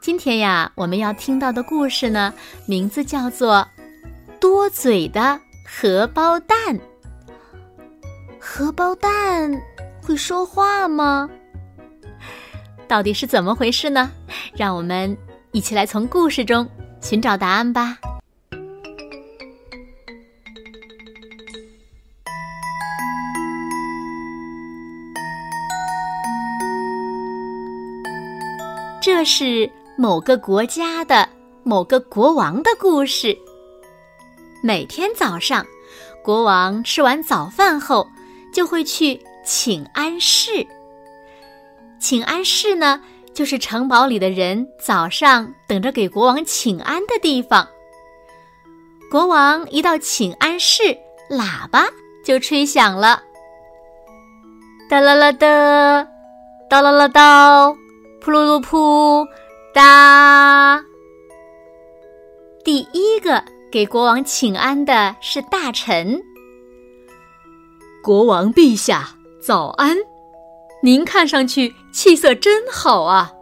今天呀，我们要听到的故事呢，名字叫做《多嘴的荷包蛋》。荷包蛋会说话吗？到底是怎么回事呢？让我们一起来从故事中寻找答案吧。这是。某个国家的某个国王的故事。每天早上，国王吃完早饭后，就会去请安室。请安室呢，就是城堡里的人早上等着给国王请安的地方。国王一到请安室，喇叭就吹响了，哒啦啦哒，哒啦啦哒，噗噜噜噗。哒！第一个给国王请安的是大臣。国王陛下，早安！您看上去气色真好啊。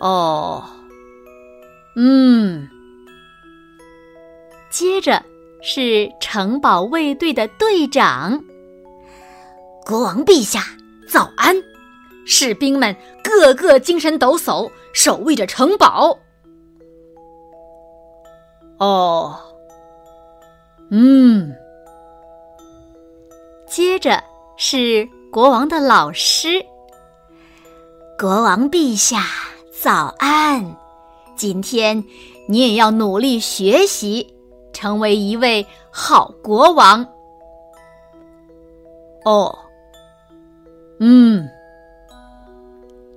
哦，嗯。接着是城堡卫队的队长。国王陛下，早安！士兵们个个精神抖擞，守卫着城堡。哦，嗯。接着是国王的老师。国王陛下，早安！今天你也要努力学习，成为一位好国王。哦，嗯。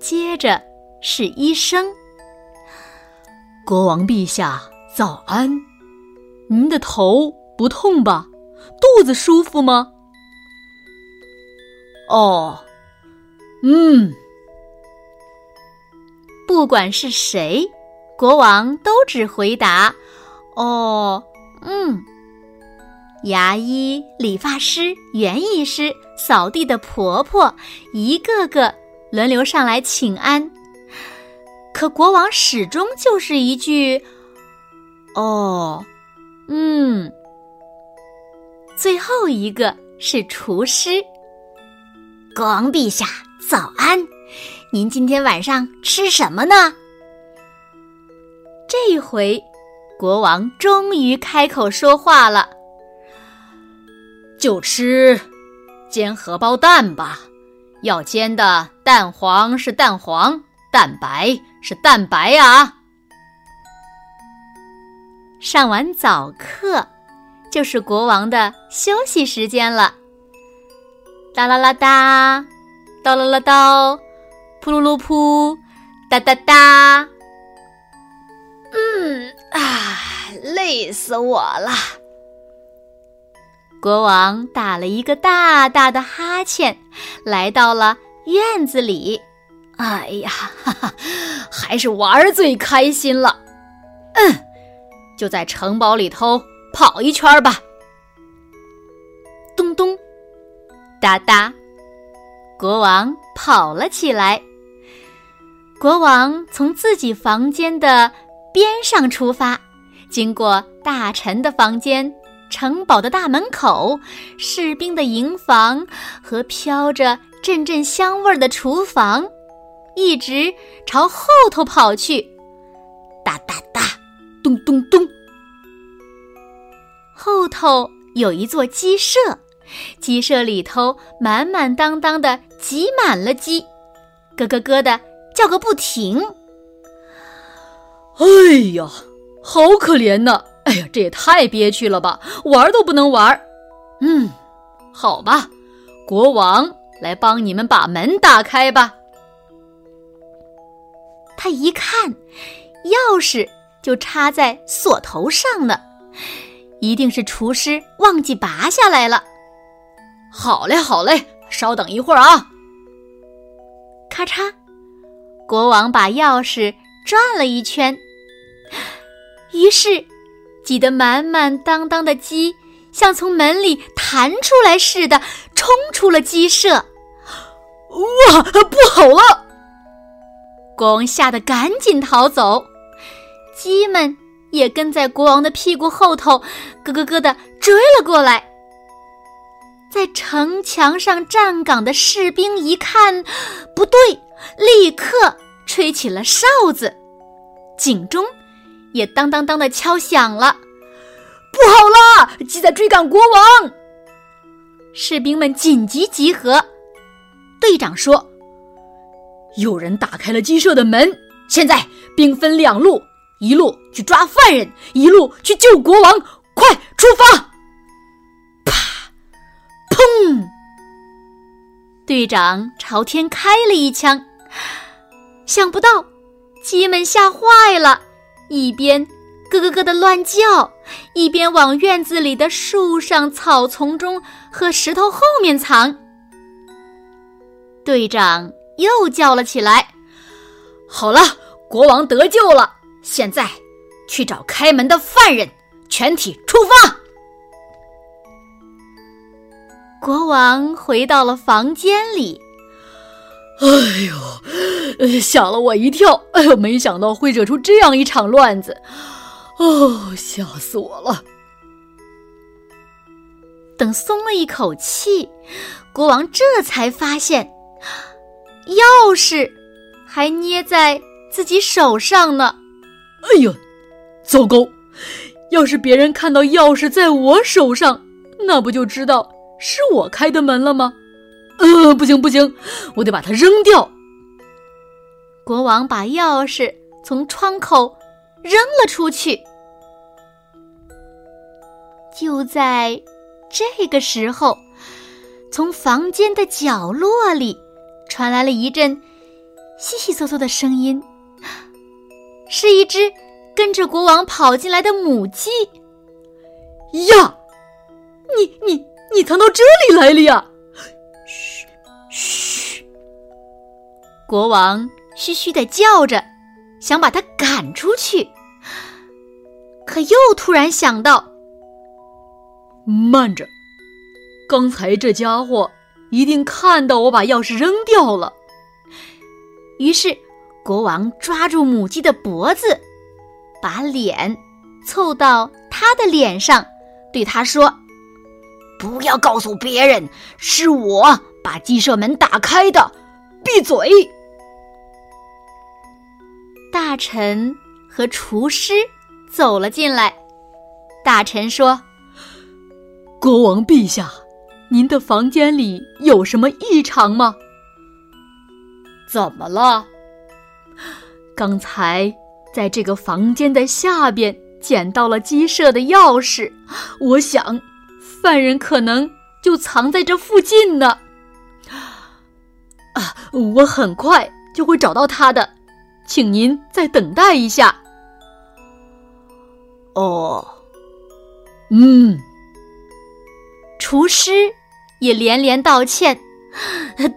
接着是医生。国王陛下，早安！您的头不痛吧？肚子舒服吗？哦，嗯。不管是谁，国王都只回答：“哦，嗯。”牙医、理发师、园艺师、扫地的婆婆，一个个。轮流上来请安，可国王始终就是一句“哦，嗯”。最后一个是厨师。国王陛下，早安！您今天晚上吃什么呢？这回，国王终于开口说话了：“就吃煎荷包蛋吧。”要煎的蛋黄是蛋黄，蛋白是蛋白啊！上完早课，就是国王的休息时间了。哒啦啦哒，哒啦啦哒，噗噜噜噗，哒哒哒。嗯啊，累死我了。国王打了一个大大的哈欠，来到了院子里。哎呀，哈哈，还是玩最开心了。嗯，就在城堡里头跑一圈吧。咚咚，哒哒，国王跑了起来。国王从自己房间的边上出发，经过大臣的房间。城堡的大门口，士兵的营房和飘着阵阵香味儿的厨房，一直朝后头跑去。哒哒哒，咚咚咚。后头有一座鸡舍，鸡舍里头满满当当的挤满了鸡，咯咯咯的叫个不停。哎呀，好可怜呐！这也太憋屈了吧！玩都不能玩。嗯，好吧，国王来帮你们把门打开吧。他一看，钥匙就插在锁头上呢，一定是厨师忘记拔下来了。好嘞，好嘞，稍等一会儿啊！咔嚓，国王把钥匙转了一圈，于是挤得满满当当的鸡，像从门里弹出来似的，冲出了鸡舍。哇，不好了！国王吓得赶紧逃走。鸡们也跟在国王的屁股后头，咯咯咯的追了过来。在城墙上站岗的士兵一看，不对，立刻吹起了哨子，警钟也当当当的敲响了。不好啦，鸡在追赶国王！士兵们紧急集合。队长说：“有人打开了鸡舍的门，现在兵分两路。”一路去抓犯人，一路去救国王，快出发！啪，砰！队长朝天开了一枪，想不到鸡们吓坏了，一边咯咯咯的乱叫，一边往院子里的树上、草丛中和石头后面藏。队长又叫了起来：“好了，国王得救了！”现在，去找开门的犯人，全体出发。国王回到了房间里。哎呦，吓了我一跳！哎呦，没想到会惹出这样一场乱子，哦，吓死我了！等松了一口气，国王这才发现，钥匙还捏在自己手上呢。哎呀，糟糕！要是别人看到钥匙在我手上，那不就知道是我开的门了吗？呃，不行不行，我得把它扔掉。国王把钥匙从窗口扔了出去。就在这个时候，从房间的角落里传来了一阵悉悉嗦嗦的声音。是一只跟着国王跑进来的母鸡。呀，你你你藏到这里来了呀？嘘。国王嘘嘘的叫着，想把他赶出去，可又突然想到：慢着，刚才这家伙一定看到我把钥匙扔掉了。于是。国王抓住母鸡的脖子，把脸凑到它的脸上，对它说：“不要告诉别人，是我把鸡舍门打开的。闭嘴！”大臣和厨师走了进来。大臣说：“国王陛下，您的房间里有什么异常吗？怎么了？”刚才在这个房间的下边捡到了鸡舍的钥匙，我想犯人可能就藏在这附近呢。啊，我很快就会找到他的，请您再等待一下。哦，嗯，厨师也连连道歉，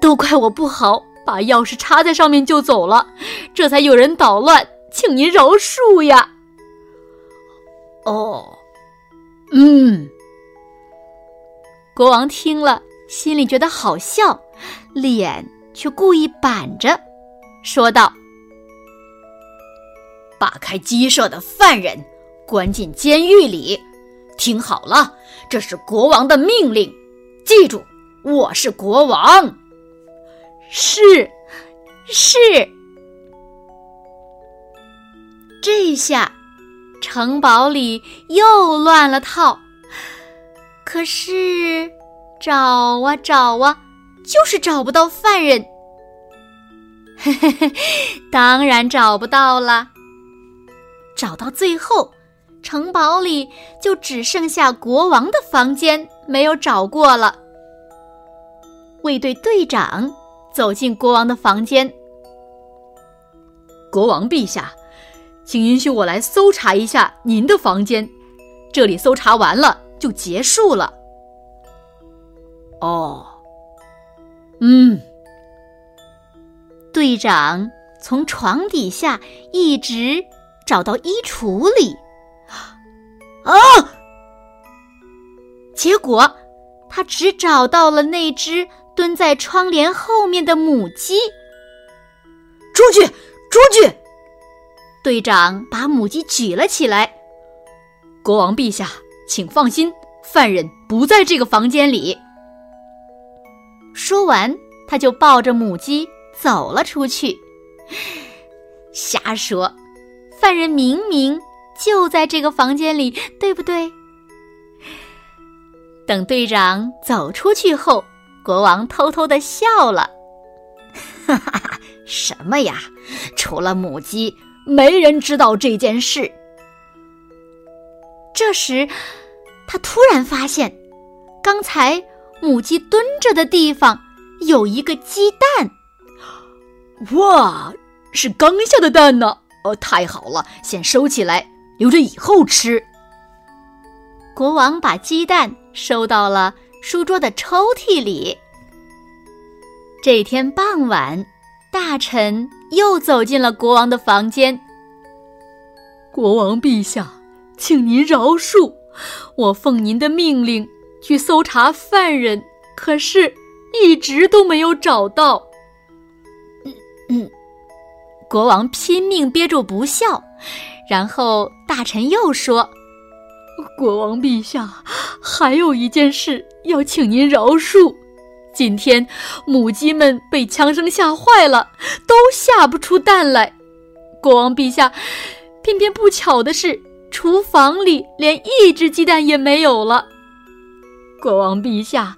都怪我不好。把钥匙插在上面就走了，这才有人捣乱，请您饶恕呀。哦，嗯。国王听了，心里觉得好笑，脸却故意板着，说道：“把开鸡舍的犯人关进监狱里，听好了，这是国王的命令，记住，我是国王。”是，是。这下，城堡里又乱了套。可是，找啊找啊，就是找不到犯人。嘿嘿嘿，当然找不到了。找到最后，城堡里就只剩下国王的房间没有找过了。卫队队长。走进国王的房间。国王陛下，请允许我来搜查一下您的房间。这里搜查完了就结束了。哦，嗯，队长从床底下一直找到衣橱里，啊！结果他只找到了那只蹲在窗帘后面的母鸡。出去，出去！队长把母鸡举了起来。国王陛下，请放心，犯人不在这个房间里。说完，他就抱着母鸡走了出去。瞎说，犯人明明就在这个房间里，对不对？等队长走出去后，国王偷偷的笑了。哈哈哈！什么呀？除了母鸡，没人知道这件事。这时，他突然发现，刚才。母鸡蹲着的地方有一个鸡蛋，哇，是刚下的蛋呢！哦，太好了，先收起来，留着以后吃。国王把鸡蛋收到了书桌的抽屉里。这天傍晚，大臣又走进了国王的房间。国王陛下，请您饶恕，我奉您的命令。去搜查犯人，可是一直都没有找到。嗯嗯，国王拼命憋住不笑，然后大臣又说：“国王陛下，还有一件事要请您饶恕。今天母鸡们被枪声吓坏了，都下不出蛋来。国王陛下，偏偏不巧的是，厨房里连一只鸡蛋也没有了。”国王陛下，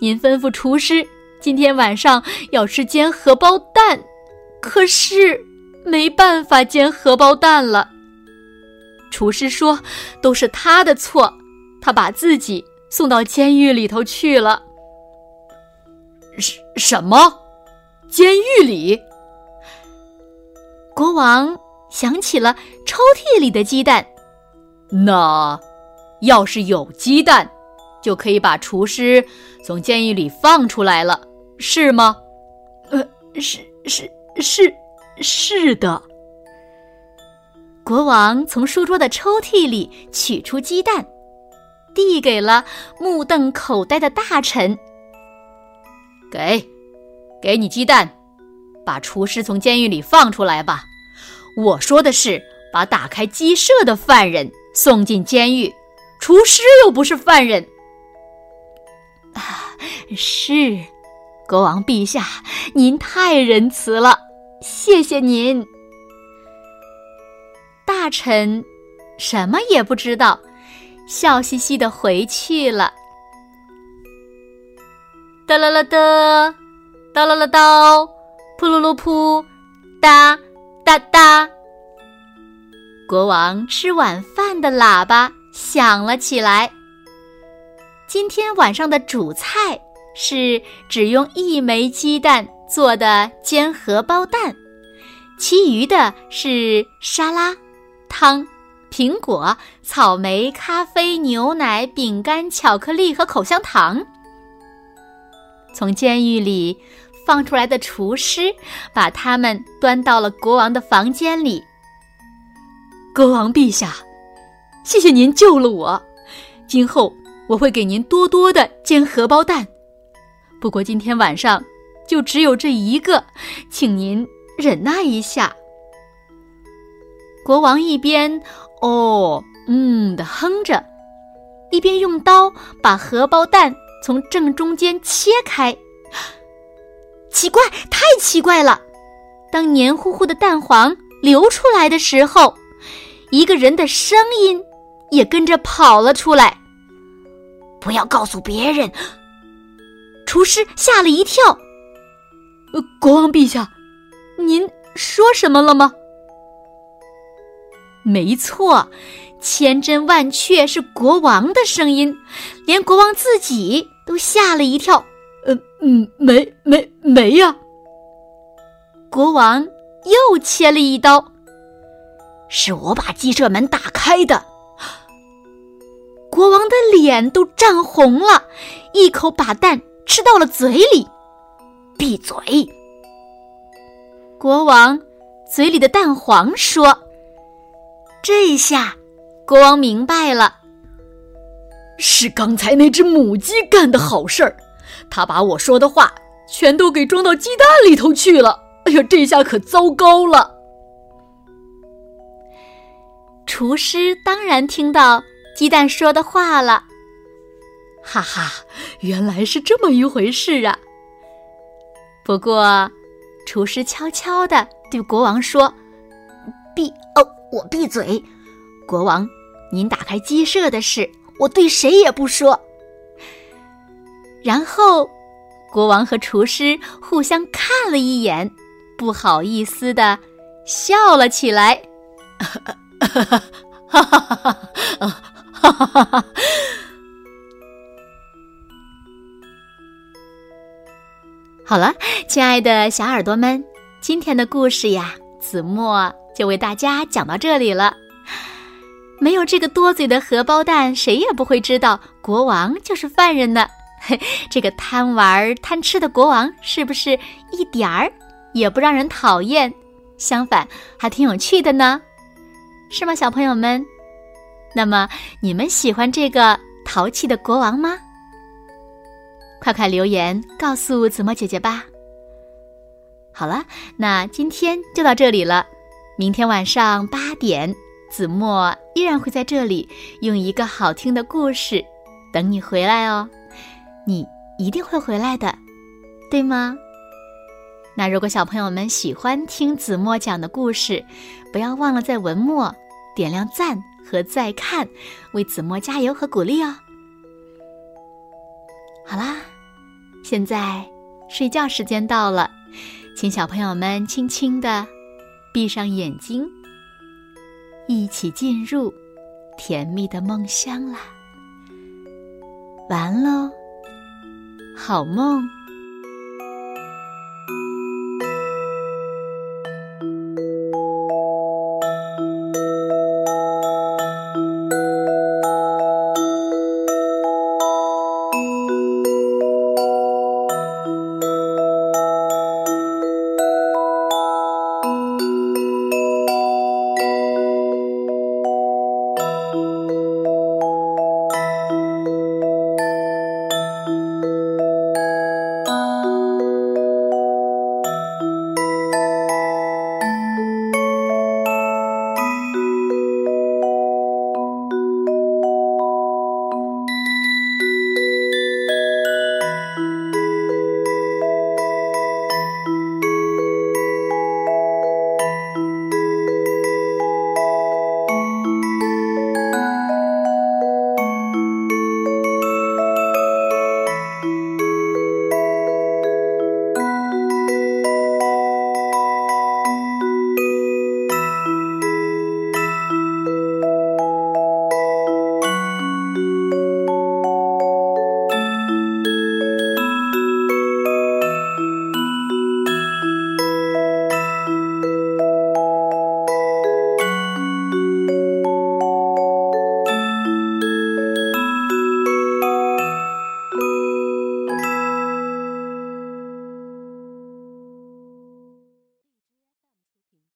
您吩咐厨师今天晚上要吃煎荷包蛋，可是没办法煎荷包蛋了。厨师说都是他的错，他把自己送到监狱里头去了。什什么？监狱里？国王想起了抽屉里的鸡蛋。那要是有鸡蛋？就可以把厨师从监狱里放出来了，是吗？呃，是是是是的。国王从书桌的抽屉里取出鸡蛋，递给了目瞪口呆的大臣。给，给你鸡蛋，把厨师从监狱里放出来吧。我说的是把打开鸡舍的犯人送进监狱，厨师又不是犯人。啊，是，国王陛下，您太仁慈了，谢谢您。大臣什么也不知道，笑嘻嘻的回去了。哒啦啦哒，哒啦啦哒，噗噜噜噗，哒哒哒。国王吃晚饭的喇叭响了起来。今天晚上的主菜是只用一枚鸡蛋做的煎荷包蛋，其余的是沙拉、汤、苹果、草莓、咖啡、牛奶、饼干、巧克力和口香糖。从监狱里放出来的厨师把它们端到了国王的房间里。国王陛下，谢谢您救了我，今后。我会给您多多的煎荷包蛋，不过今天晚上就只有这一个，请您忍耐一下。国王一边“哦，嗯”的哼着，一边用刀把荷包蛋从正中间切开。奇怪，太奇怪了！当黏糊糊的蛋黄流出来的时候，一个人的声音也跟着跑了出来。不要告诉别人！厨师吓了一跳。呃，国王陛下，您说什么了吗？没错，千真万确是国王的声音，连国王自己都吓了一跳。呃，嗯，没，没，没呀。国王又切了一刀，是我把鸡舍门打开的。国王的脸都涨红了，一口把蛋吃到了嘴里。闭嘴！国王嘴里的蛋黄说：“这下，国王明白了，是刚才那只母鸡干的好事儿。它把我说的话全都给装到鸡蛋里头去了。哎呀，这下可糟糕了！”厨师当然听到。鸡蛋说的话了，哈哈，原来是这么一回事啊！不过，厨师悄悄地对国王说：“闭哦，我闭嘴。国王，您打开鸡舍的事，我对谁也不说。”然后，国王和厨师互相看了一眼，不好意思的笑了起来。哈哈哈哈哈！哈哈哈哈哈哈哈好了，亲爱的小耳朵们，今天的故事呀，子墨就为大家讲到这里了。没有这个多嘴的荷包蛋，谁也不会知道国王就是犯人呢。这个贪玩贪吃的国王，是不是一点儿也不让人讨厌？相反，还挺有趣的呢，是吗，小朋友们？那么你们喜欢这个淘气的国王吗？快快留言告诉子墨姐姐吧。好了，那今天就到这里了。明天晚上八点，子墨依然会在这里用一个好听的故事等你回来哦。你一定会回来的，对吗？那如果小朋友们喜欢听子墨讲的故事，不要忘了在文末点亮赞。和再看，为子墨加油和鼓励哦！好啦，现在睡觉时间到了，请小朋友们轻轻的闭上眼睛，一起进入甜蜜的梦乡啦！完喽，好梦。